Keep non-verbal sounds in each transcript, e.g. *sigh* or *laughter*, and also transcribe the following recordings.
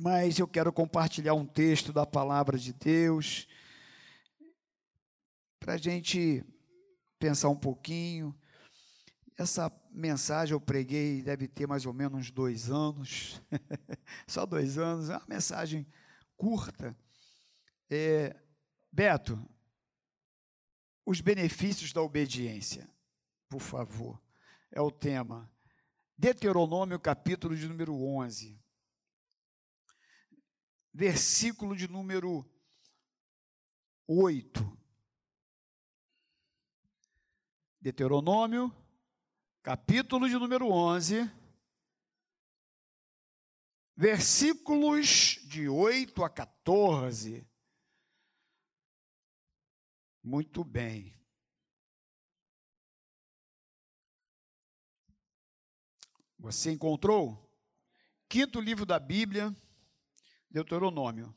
mas eu quero compartilhar um texto da palavra de Deus para a gente pensar um pouquinho. Essa mensagem eu preguei, deve ter mais ou menos uns dois anos, *laughs* só dois anos, é uma mensagem curta. É, Beto, os benefícios da obediência, por favor, é o tema. Deuteronômio, capítulo de número 11 versículo de número 8. Deuteronômio, capítulo de número 11, versículos de 8 a 14. Muito bem. Você encontrou? Quinto livro da Bíblia Deuteronômio.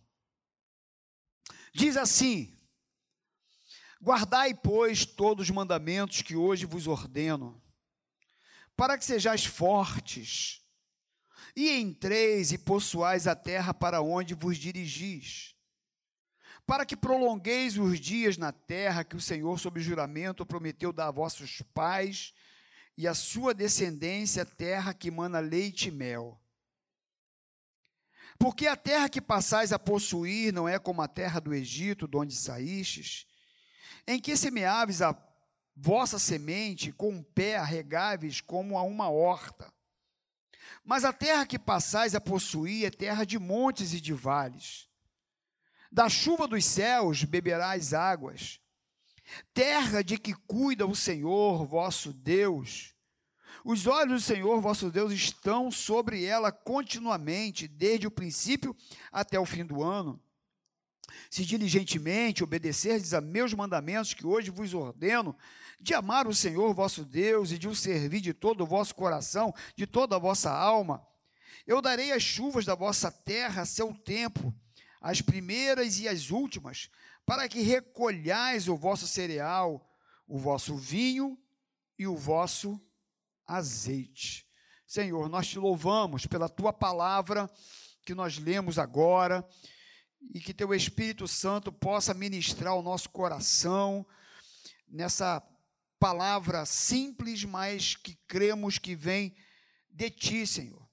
Diz assim: Guardai, pois, todos os mandamentos que hoje vos ordeno, para que sejais fortes, e entreis e possuais a terra para onde vos dirigis, para que prolongueis os dias na terra que o Senhor, sob juramento, prometeu dar a vossos pais e a sua descendência, terra que mana leite e mel porque a terra que passais a possuir não é como a terra do Egito, de onde saístes, em que semeáveis a vossa semente, com um pé arregáveis como a uma horta. Mas a terra que passais a possuir é terra de montes e de vales. Da chuva dos céus beberás águas. Terra de que cuida o Senhor vosso Deus os olhos do Senhor vosso Deus estão sobre ela continuamente, desde o princípio até o fim do ano. Se diligentemente obedecerdes a meus mandamentos que hoje vos ordeno, de amar o Senhor vosso Deus e de o servir de todo o vosso coração, de toda a vossa alma, eu darei as chuvas da vossa terra a seu tempo, as primeiras e as últimas, para que recolhais o vosso cereal, o vosso vinho e o vosso azeite. Senhor, nós te louvamos pela tua palavra que nós lemos agora e que teu Espírito Santo possa ministrar o nosso coração nessa palavra simples, mas que cremos que vem de ti, Senhor.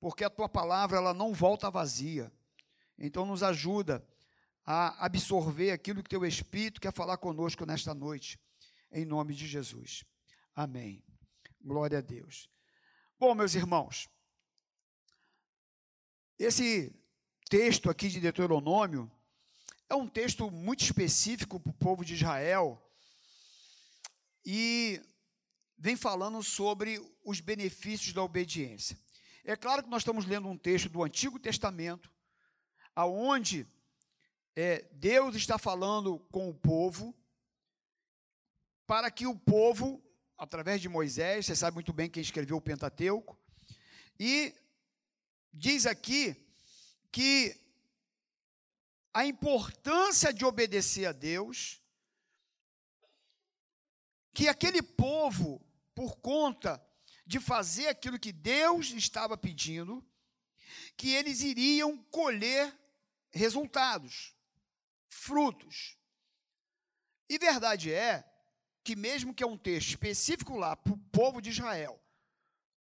Porque a tua palavra ela não volta vazia. Então nos ajuda a absorver aquilo que teu Espírito quer falar conosco nesta noite. Em nome de Jesus. Amém. Glória a Deus. Bom, meus irmãos, esse texto aqui de Deuteronômio é um texto muito específico para o povo de Israel e vem falando sobre os benefícios da obediência. É claro que nós estamos lendo um texto do Antigo Testamento, aonde é, Deus está falando com o povo para que o povo através de Moisés, você sabe muito bem quem escreveu o Pentateuco, e diz aqui que a importância de obedecer a Deus, que aquele povo, por conta de fazer aquilo que Deus estava pedindo, que eles iriam colher resultados, frutos. E verdade é que, mesmo que é um texto específico lá para o povo de Israel,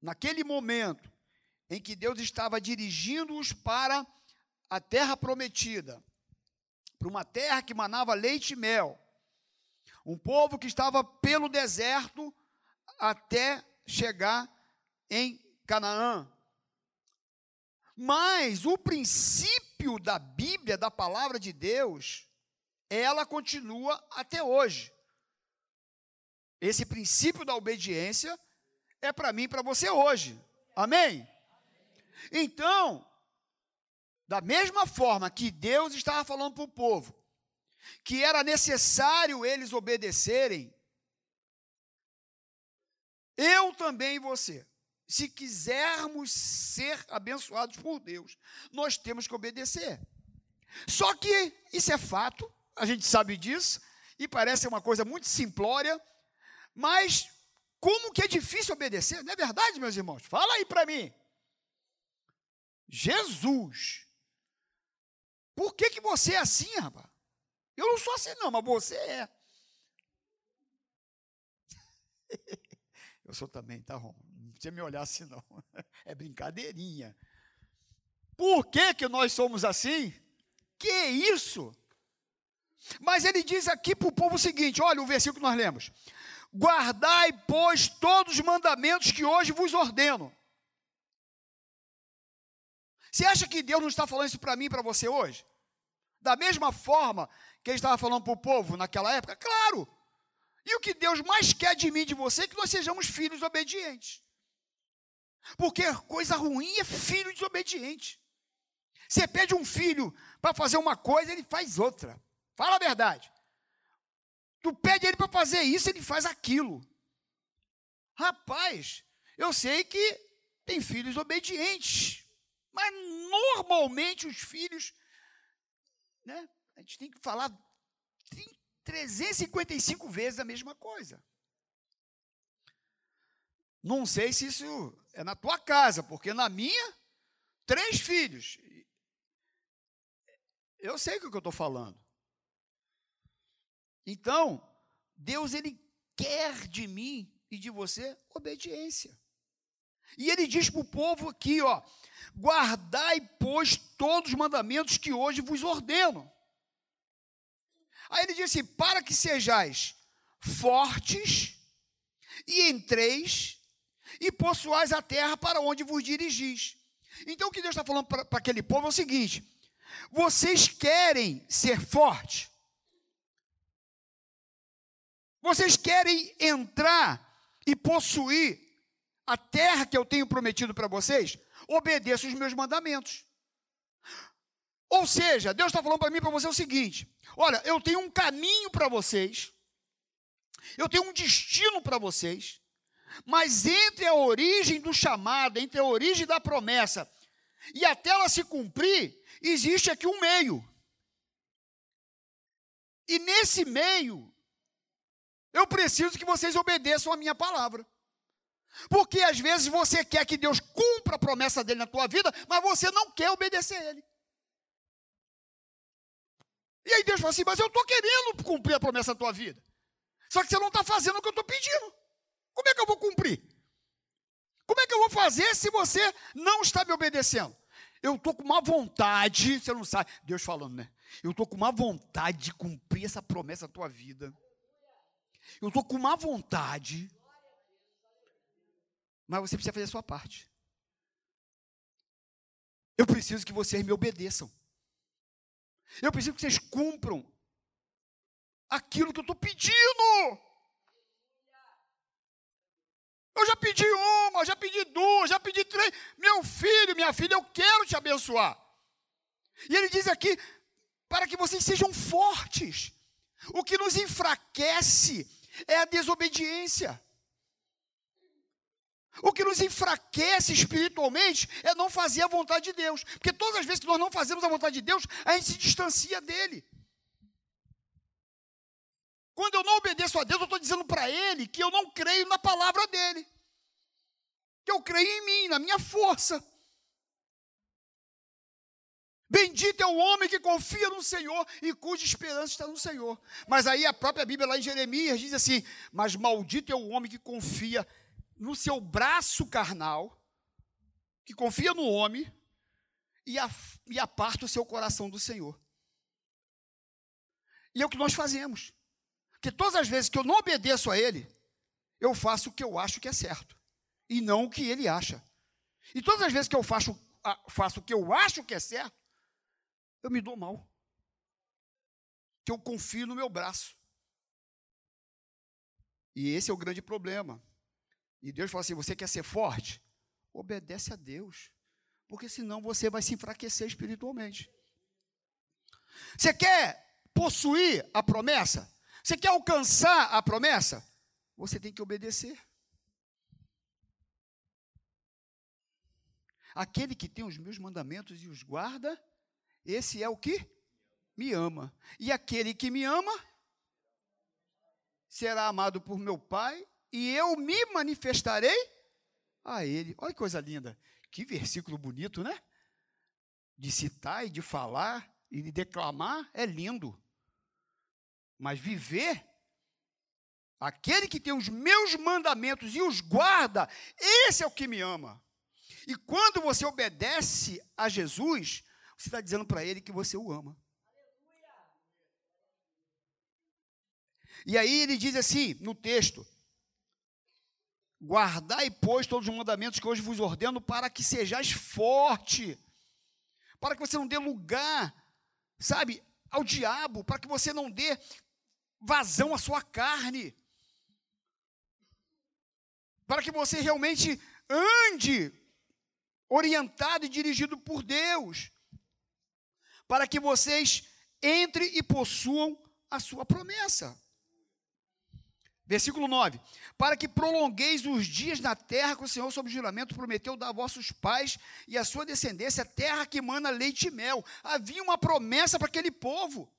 naquele momento em que Deus estava dirigindo-os para a terra prometida, para uma terra que manava leite e mel, um povo que estava pelo deserto até chegar em Canaã. Mas o princípio da Bíblia, da palavra de Deus, ela continua até hoje. Esse princípio da obediência é para mim e para você hoje. Amém? Então, da mesma forma que Deus estava falando para o povo, que era necessário eles obedecerem, eu também e você, se quisermos ser abençoados por Deus, nós temos que obedecer. Só que isso é fato, a gente sabe disso, e parece uma coisa muito simplória, mas como que é difícil obedecer? Não é verdade, meus irmãos? Fala aí para mim. Jesus você é assim, rapaz. Eu não sou assim, não, mas você é. *laughs* Eu sou também, tá, Rom? Não precisa me olhar assim, não. *laughs* É brincadeirinha. Por que, que nós somos assim? Que isso? Mas ele diz aqui para o povo o seguinte: olha o versículo que nós lemos. Guardai, pois, todos os mandamentos que hoje vos ordeno. Você acha que Deus não está falando isso para mim e para você hoje? Da mesma forma que ele estava falando para o povo naquela época? Claro! E o que Deus mais quer de mim e de você é que nós sejamos filhos obedientes. Porque coisa ruim é filho desobediente. Você pede um filho para fazer uma coisa, ele faz outra. Fala a verdade. Tu pede ele para fazer isso, ele faz aquilo. Rapaz, eu sei que tem filhos obedientes, mas normalmente os filhos, né? A gente tem que falar 355 vezes a mesma coisa. Não sei se isso é na tua casa, porque na minha, três filhos. Eu sei o que eu estou falando. Então, Deus ele quer de mim e de você obediência. E ele diz para o povo aqui, ó, guardai, pois, todos os mandamentos que hoje vos ordeno. Aí ele diz assim: para que sejais fortes e entreis e possuais a terra para onde vos dirigis. Então o que Deus está falando para aquele povo é o seguinte: vocês querem ser fortes, vocês querem entrar e possuir a terra que eu tenho prometido para vocês? Obedeçam os meus mandamentos. Ou seja, Deus está falando para mim e para você o seguinte: olha, eu tenho um caminho para vocês, eu tenho um destino para vocês, mas entre a origem do chamado, entre a origem da promessa e até ela se cumprir, existe aqui um meio. E nesse meio, eu preciso que vocês obedeçam a minha palavra. Porque às vezes você quer que Deus cumpra a promessa dele na tua vida, mas você não quer obedecer a ele. E aí Deus fala assim: Mas eu estou querendo cumprir a promessa da tua vida. Só que você não está fazendo o que eu estou pedindo. Como é que eu vou cumprir? Como é que eu vou fazer se você não está me obedecendo? Eu estou com uma vontade, você não sabe, Deus falando, né? Eu estou com uma vontade de cumprir essa promessa da tua vida. Eu estou com uma vontade. Mas você precisa fazer a sua parte. Eu preciso que vocês me obedeçam. Eu preciso que vocês cumpram aquilo que eu estou pedindo. Eu já pedi uma, já pedi duas, já pedi três. Meu filho, minha filha, eu quero te abençoar. E ele diz aqui: para que vocês sejam fortes. O que nos enfraquece é a desobediência. O que nos enfraquece espiritualmente é não fazer a vontade de Deus. Porque todas as vezes que nós não fazemos a vontade de Deus, a gente se distancia dele. Quando eu não obedeço a Deus, eu estou dizendo para Ele que eu não creio na palavra dele. Que eu creio em mim, na minha força. Bendito é o homem que confia no Senhor e cuja esperança está no Senhor. Mas aí a própria Bíblia, lá em Jeremias, diz assim: Mas maldito é o homem que confia no seu braço carnal, que confia no homem, e, a, e aparta o seu coração do Senhor. E é o que nós fazemos. Porque todas as vezes que eu não obedeço a Ele, eu faço o que eu acho que é certo, e não o que Ele acha. E todas as vezes que eu faço, faço o que eu acho que é certo, eu me dou mal. Que eu confio no meu braço. E esse é o grande problema. E Deus fala assim: você quer ser forte? Obedece a Deus. Porque senão você vai se enfraquecer espiritualmente. Você quer possuir a promessa? Você quer alcançar a promessa? Você tem que obedecer. Aquele que tem os meus mandamentos e os guarda, esse é o que me ama. E aquele que me ama será amado por meu Pai e eu me manifestarei a ele. Olha que coisa linda. Que versículo bonito, né? De citar e de falar e declamar é lindo. Mas viver, aquele que tem os meus mandamentos e os guarda, esse é o que me ama. E quando você obedece a Jesus, você está dizendo para ele que você o ama. E aí ele diz assim no texto: Guardai, pois, todos os mandamentos que hoje vos ordeno, para que sejais forte, para que você não dê lugar, sabe, ao diabo, para que você não dê vazão à sua carne, para que você realmente ande orientado e dirigido por Deus, para que vocês entrem e possuam a sua promessa. Versículo 9: Para que prolongueis os dias na terra que o Senhor, sob juramento, prometeu dar a vossos pais e a sua descendência, terra que mana leite e mel. Havia uma promessa para aquele povo.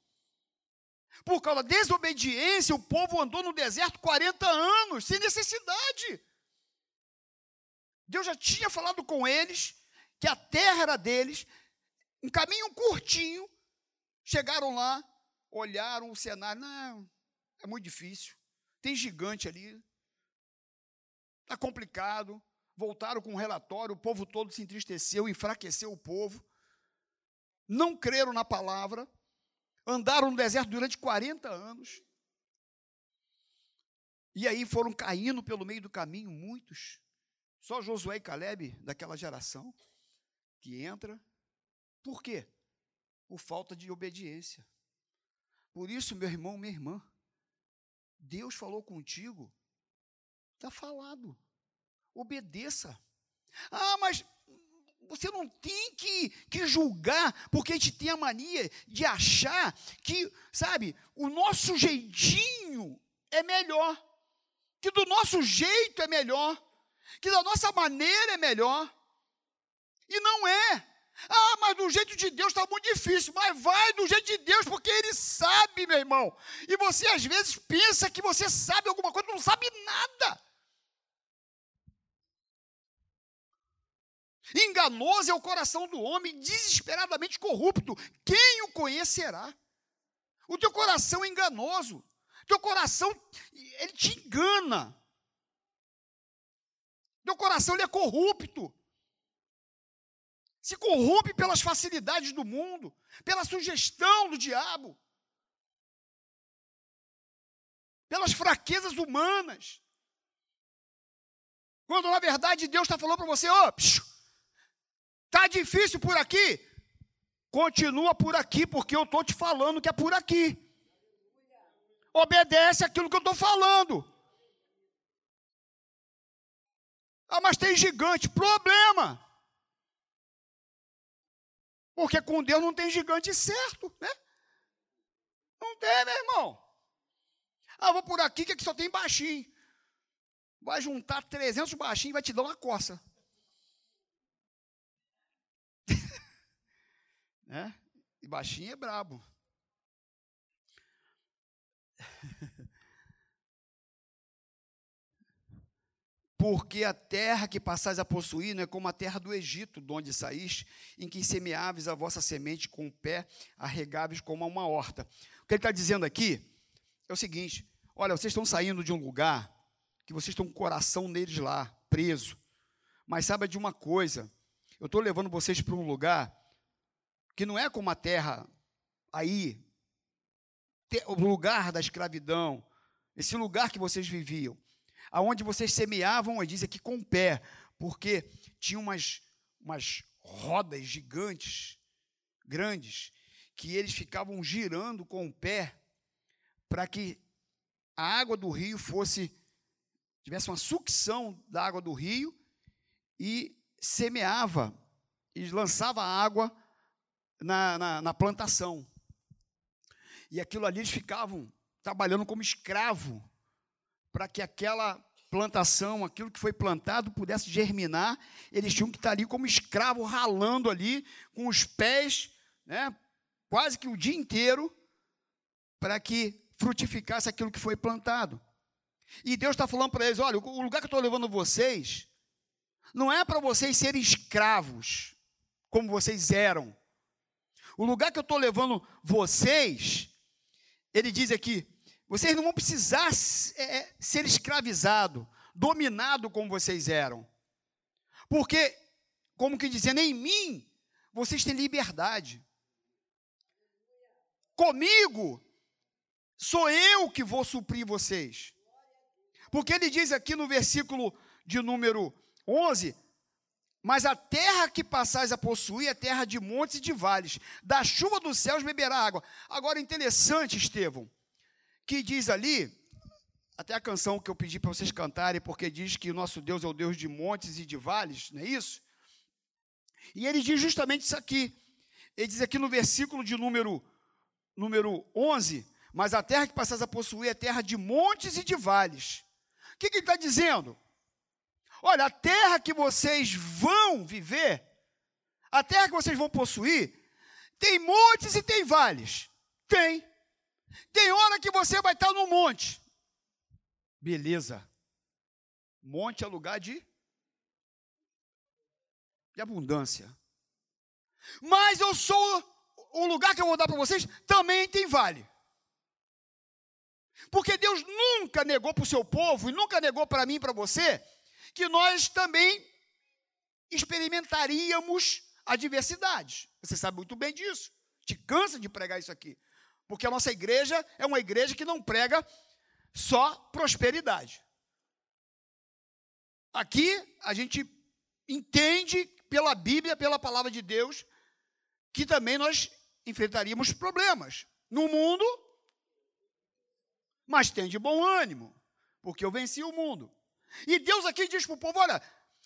Por causa da desobediência, o povo andou no deserto 40 anos, sem necessidade. Deus já tinha falado com eles que a terra era deles, um caminho curtinho. Chegaram lá, olharam o cenário, não, é muito difícil tem gigante ali. Está complicado. Voltaram com um relatório, o povo todo se entristeceu, enfraqueceu o povo. Não creram na palavra. Andaram no deserto durante 40 anos. E aí foram caindo pelo meio do caminho muitos. Só Josué e Caleb, daquela geração, que entra. Por quê? Por falta de obediência. Por isso, meu irmão, minha irmã, Deus falou contigo, está falado. Obedeça. Ah, mas você não tem que, que julgar, porque a gente tem a mania de achar que, sabe, o nosso jeitinho é melhor, que do nosso jeito é melhor, que da nossa maneira é melhor. E não é. Ah, mas do jeito de Deus está muito difícil. Mas vai do jeito de Deus, porque Ele sabe, meu irmão. E você às vezes pensa que você sabe alguma coisa, não sabe nada. Enganoso é o coração do homem, desesperadamente corrupto. Quem o conhecerá? O teu coração é enganoso. Teu coração, ele te engana. Teu coração ele é corrupto se corrompe pelas facilidades do mundo, pela sugestão do diabo, pelas fraquezas humanas. Quando na verdade Deus está falando para você, ó, oh, tá difícil por aqui, continua por aqui, porque eu estou te falando que é por aqui. Obedece aquilo que eu estou falando. Ah, mas tem gigante, problema. Porque com Deus não tem gigante certo, né? Não tem, meu irmão. Ah, vou por aqui que aqui só tem baixinho. Vai juntar 300 baixinhos e vai te dar uma coça. *laughs* né? E baixinho é brabo. Porque a terra que passais a possuir não é como a terra do Egito, de onde saís, em que semeáveis a vossa semente com o pé, arregáveis como uma horta. O que ele está dizendo aqui é o seguinte: olha, vocês estão saindo de um lugar que vocês estão com o coração neles lá, preso. Mas saiba de uma coisa: eu estou levando vocês para um lugar que não é como a terra aí, o lugar da escravidão, esse lugar que vocês viviam aonde vocês semeavam, diz aqui com o pé, porque tinha umas, umas rodas gigantes, grandes, que eles ficavam girando com o pé para que a água do rio fosse tivesse uma sucção da água do rio e semeava e lançava água na, na, na plantação. E aquilo ali eles ficavam trabalhando como escravo para que aquela plantação, aquilo que foi plantado, pudesse germinar, eles tinham que estar ali como escravo, ralando ali, com os pés, né, quase que o dia inteiro, para que frutificasse aquilo que foi plantado. E Deus está falando para eles: olha, o lugar que eu estou levando vocês, não é para vocês serem escravos, como vocês eram. o lugar que eu estou levando vocês, ele diz aqui, vocês não vão precisar é, é ser escravizados, dominado como vocês eram. Porque, como que dizendo, em mim, vocês têm liberdade. Comigo, sou eu que vou suprir vocês. Porque ele diz aqui no versículo de número 11: Mas a terra que passais a possuir é terra de montes e de vales, da chuva dos céus beberá água. Agora, interessante, Estevão, que diz ali, até a canção que eu pedi para vocês cantarem, porque diz que o nosso Deus é o Deus de montes e de vales, não é isso? E ele diz justamente isso aqui. Ele diz aqui no versículo de número, número 11: Mas a terra que passais a possuir é terra de montes e de vales o que, que ele está dizendo? Olha, a terra que vocês vão viver, a terra que vocês vão possuir, tem montes e tem vales. Tem. Tem hora que você vai estar no monte. Beleza. Monte é lugar de, de abundância. Mas eu sou o lugar que eu vou dar para vocês também tem vale. Porque Deus nunca negou para o seu povo e nunca negou para mim e para você que nós também experimentaríamos adversidades. Você sabe muito bem disso. Te cansa de pregar isso aqui. Porque a nossa igreja é uma igreja que não prega só prosperidade. Aqui a gente entende pela Bíblia, pela palavra de Deus, que também nós enfrentaríamos problemas. No mundo, mas tem de bom ânimo, porque eu venci o mundo. E Deus aqui diz para o povo: olha,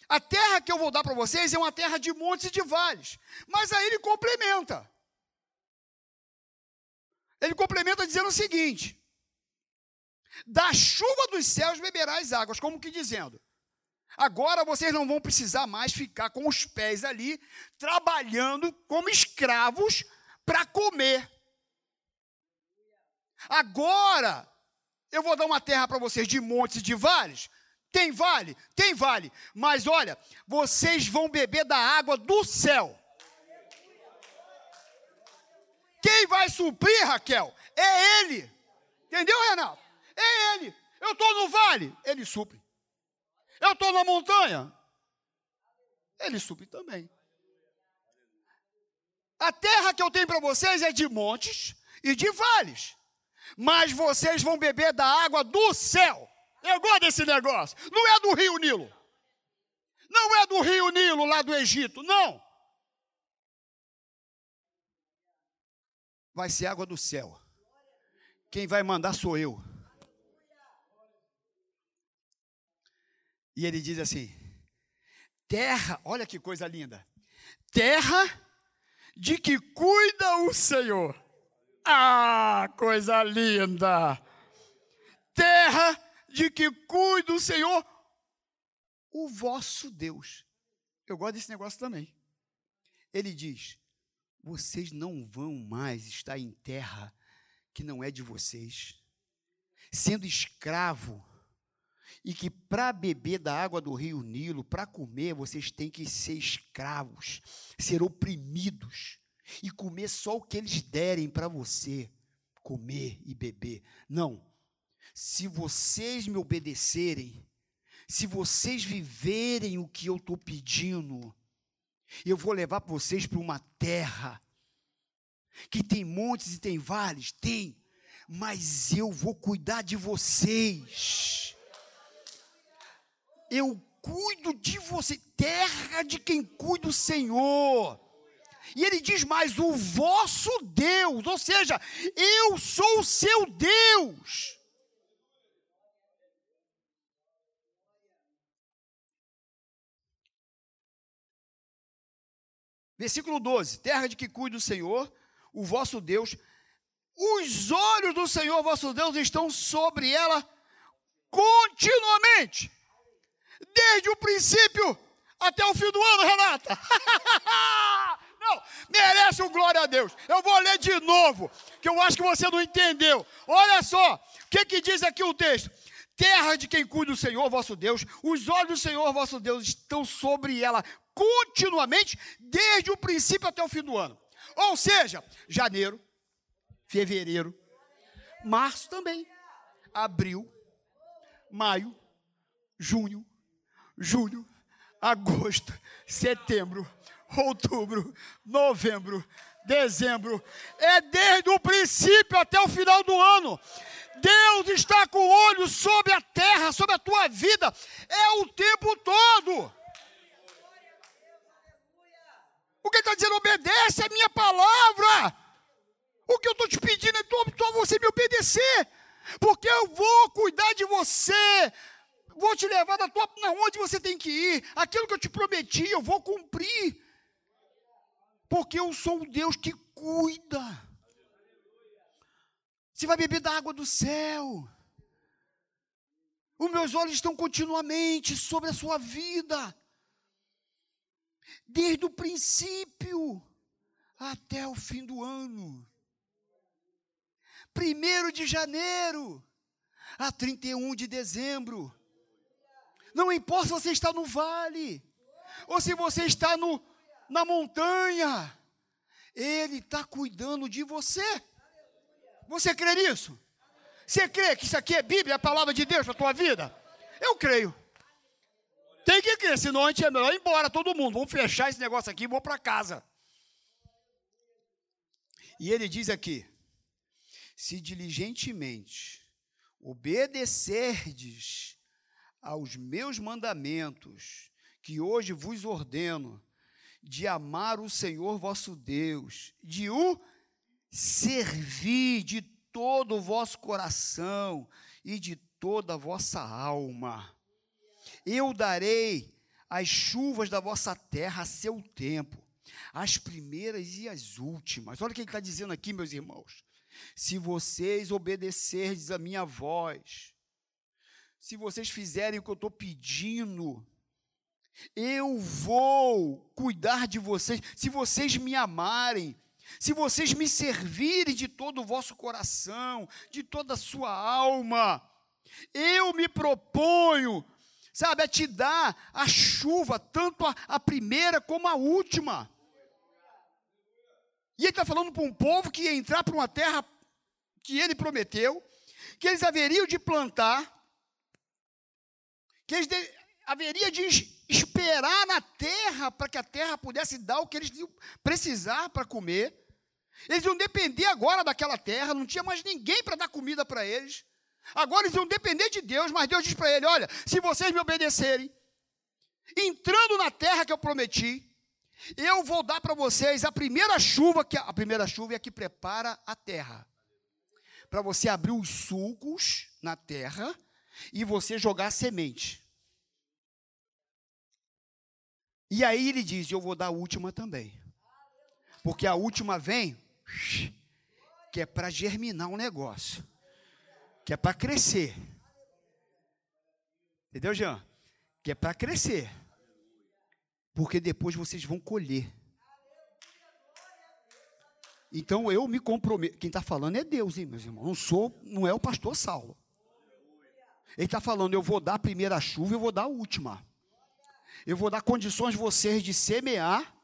a terra que eu vou dar para vocês é uma terra de montes e de vales. Mas aí ele complementa. Ele complementa dizendo o seguinte: da chuva dos céus beberás águas, como que dizendo. Agora vocês não vão precisar mais ficar com os pés ali, trabalhando como escravos para comer. Agora eu vou dar uma terra para vocês de montes e de vales. Tem vale? Tem vale. Mas olha, vocês vão beber da água do céu. Quem vai suprir, Raquel? É Ele. Entendeu, Renato? É Ele. Eu estou no vale, Ele supre. Eu estou na montanha, Ele supre também. A terra que eu tenho para vocês é de montes e de vales mas vocês vão beber da água do céu. Eu gosto desse negócio. Não é do rio Nilo. Não é do rio Nilo lá do Egito, não. Vai ser água do céu. Quem vai mandar sou eu. E ele diz assim: terra, olha que coisa linda. Terra de que cuida o Senhor. Ah, coisa linda! Terra de que cuida o Senhor, o vosso Deus. Eu gosto desse negócio também. Ele diz: vocês não vão mais estar em terra que não é de vocês, sendo escravo, e que para beber da água do rio Nilo, para comer, vocês têm que ser escravos, ser oprimidos e comer só o que eles derem para você comer e beber. Não. Se vocês me obedecerem, se vocês viverem o que eu estou pedindo, eu vou levar vocês para uma terra que tem montes e tem vales, tem, mas eu vou cuidar de vocês. Eu cuido de você, terra de quem cuida o Senhor. E ele diz mais: o vosso Deus, ou seja, eu sou o seu Deus. Versículo 12: Terra de que cuida o Senhor, o vosso Deus, os olhos do Senhor vosso Deus estão sobre ela continuamente, desde o princípio até o fim do ano, Renata. *laughs* Não, merece um glória a Deus. Eu vou ler de novo, que eu acho que você não entendeu. Olha só, o que, que diz aqui o texto? Terra de quem cuida o Senhor vosso Deus, os olhos do Senhor vosso Deus estão sobre ela continuamente, desde o princípio até o fim do ano. Ou seja, janeiro, fevereiro, março também, abril, maio, junho, julho, agosto, setembro, outubro, novembro, dezembro. É desde o princípio até o final do ano. Deus está com o olho sobre a terra, sobre a tua vida. É o tempo todo. O que está dizendo? Obedece a minha palavra. O que eu estou te pedindo é só você me obedecer. Porque eu vou cuidar de você. Vou te levar da tua, na onde você tem que ir. Aquilo que eu te prometi, eu vou cumprir. Porque eu sou um Deus que cuida. Você vai beber da água do céu. Os meus olhos estão continuamente sobre a sua vida. Desde o princípio até o fim do ano. Primeiro de janeiro a 31 de dezembro. Não importa se você está no vale ou se você está no, na montanha, Ele está cuidando de você. Você crê nisso? Você crê que isso aqui é Bíblia, a palavra de Deus para a tua vida? Eu creio. Tem que crer, senão a gente é melhor ir embora, todo mundo. Vamos fechar esse negócio aqui e vou para casa. E ele diz aqui: se diligentemente obedecerdes aos meus mandamentos, que hoje vos ordeno, de amar o Senhor vosso Deus, de o servir de todo o vosso coração e de toda a vossa alma. Eu darei as chuvas da vossa terra a seu tempo, as primeiras e as últimas. Olha o que ele está dizendo aqui, meus irmãos. Se vocês obedecerdes a minha voz, se vocês fizerem o que eu estou pedindo, eu vou cuidar de vocês. Se vocês me amarem, se vocês me servirem de todo o vosso coração, de toda a sua alma, eu me proponho, sabe, a te dar a chuva, tanto a, a primeira como a última. E ele está falando para um povo que ia entrar para uma terra que ele prometeu, que eles haveriam de plantar, que eles de, haveria de esperar na terra para que a terra pudesse dar o que eles precisar para comer. Eles iam depender agora daquela terra, não tinha mais ninguém para dar comida para eles. Agora eles iam depender de Deus, mas Deus diz para ele: Olha, se vocês me obedecerem, entrando na terra que eu prometi, eu vou dar para vocês a primeira chuva, que a primeira chuva é a que prepara a terra. Para você abrir os sulcos na terra e você jogar a semente. E aí ele diz: Eu vou dar a última também. Porque a última vem, que é para germinar um negócio, que é para crescer. Entendeu, Jean? Que é para crescer. Porque depois vocês vão colher. Então eu me comprometo. Quem está falando é Deus, hein, meus irmãos? Não sou, não é o pastor Saulo. Ele está falando, eu vou dar a primeira chuva, eu vou dar a última. Eu vou dar condições vocês de semear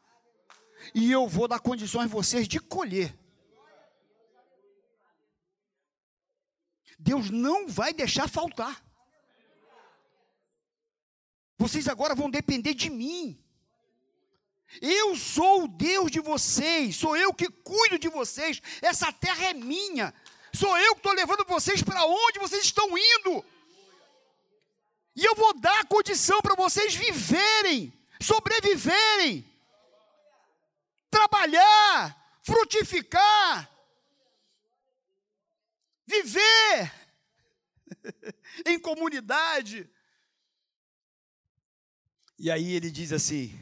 e eu vou dar condições vocês de colher. Deus não vai deixar faltar. Vocês agora vão depender de mim. Eu sou o Deus de vocês, sou eu que cuido de vocês. Essa terra é minha. Sou eu que estou levando vocês para onde vocês estão indo. E eu vou dar condição para vocês viverem, sobreviverem trabalhar, frutificar, viver *laughs* em comunidade. E aí ele diz assim: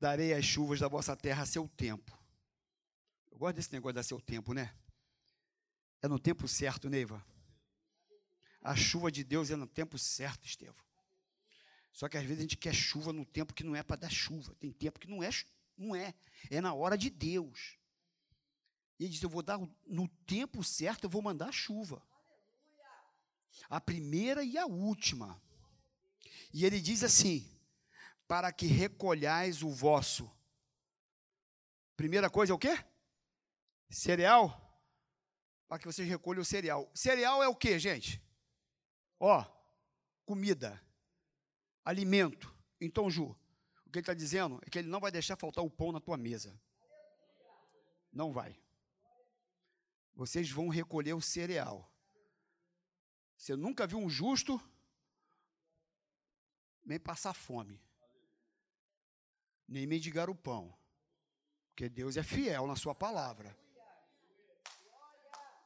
darei as chuvas da vossa terra a seu tempo. Eu gosto desse negócio da seu tempo, né? É no tempo certo, Neiva. A chuva de Deus é no tempo certo, Estevão. Só que às vezes a gente quer chuva no tempo que não é para dar chuva. Tem tempo que não é não é. É na hora de Deus. E ele diz: Eu vou dar no tempo certo, eu vou mandar chuva. A primeira e a última. E ele diz assim: Para que recolhais o vosso Primeira coisa é o quê? Cereal. Para que vocês recolham o cereal. Cereal é o quê, gente? Ó, comida, alimento. Então, Ju, o que ele está dizendo é que ele não vai deixar faltar o pão na tua mesa. Não vai. Vocês vão recolher o cereal. Você nunca viu um justo nem passar fome, nem mendigar o pão, porque Deus é fiel na Sua palavra.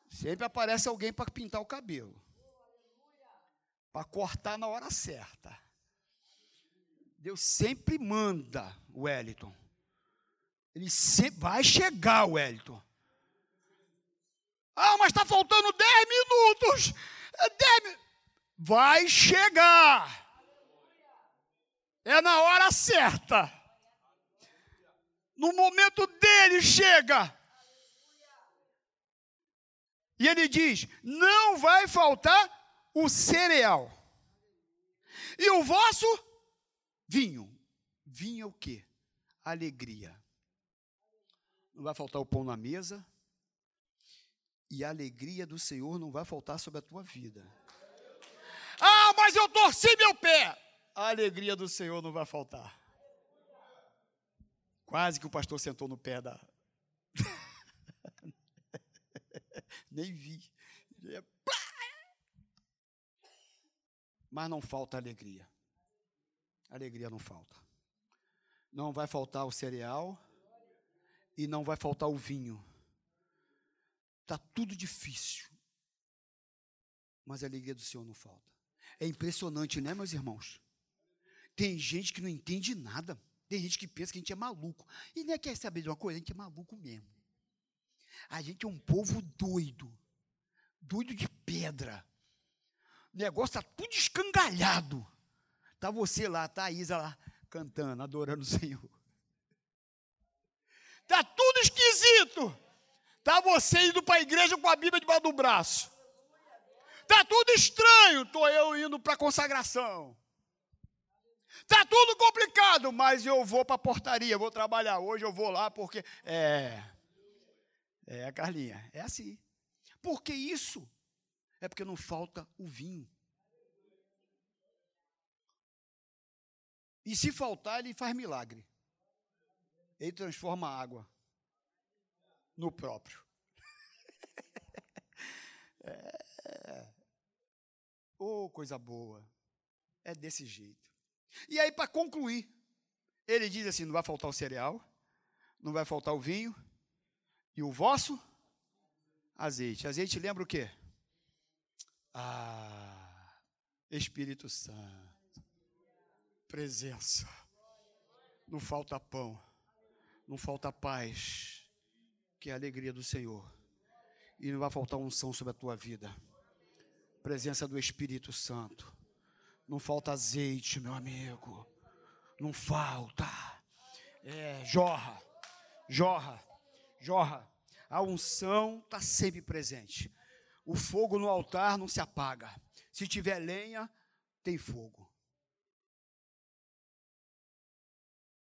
Sempre aparece alguém para pintar o cabelo, para cortar na hora certa. Deus sempre manda Wellington. Ele sempre vai chegar, Wellington. Ah, mas está faltando 10 minutos. É 10 Vai chegar. É na hora certa. No momento dele chega. E ele diz: não vai faltar o cereal. E o vosso vinho. Vinho é o quê? Alegria. Não vai faltar o pão na mesa. E a alegria do Senhor não vai faltar sobre a tua vida. Ah, mas eu torci meu pé a alegria do Senhor não vai faltar. Quase que o pastor sentou no pé da. *laughs* Nem vi. Mas não falta alegria. Alegria não falta. Não vai faltar o cereal e não vai faltar o vinho. Está tudo difícil. Mas a alegria do Senhor não falta. É impressionante, né, meus irmãos? Tem gente que não entende nada. Tem gente que pensa que a gente é maluco. E nem quer saber de uma coisa, a gente é maluco mesmo. A gente é um povo doido. Doido de pedra. O negócio está tudo escangalhado. Está você lá, está a Isa lá, cantando, adorando o Senhor. Está tudo esquisito. Está você indo para a igreja com a Bíblia debaixo do braço. Está tudo estranho. Estou eu indo para a consagração. Está tudo complicado, mas eu vou para a portaria, vou trabalhar hoje, eu vou lá porque. É. É, Carlinha, é assim. Por que isso? É porque não falta o vinho. E se faltar, ele faz milagre. Ele transforma a água no próprio. *laughs* é. Oh, coisa boa. É desse jeito. E aí, para concluir, ele diz assim: não vai faltar o cereal, não vai faltar o vinho, e o vosso azeite. Azeite lembra o quê? Ah, Espírito Santo, presença. Não falta pão, não falta paz, que é a alegria do Senhor. E não vai faltar unção sobre a tua vida. Presença do Espírito Santo não falta azeite, meu amigo. Não falta. É, jorra, jorra, jorra. A unção está sempre presente. O fogo no altar não se apaga. Se tiver lenha, tem fogo.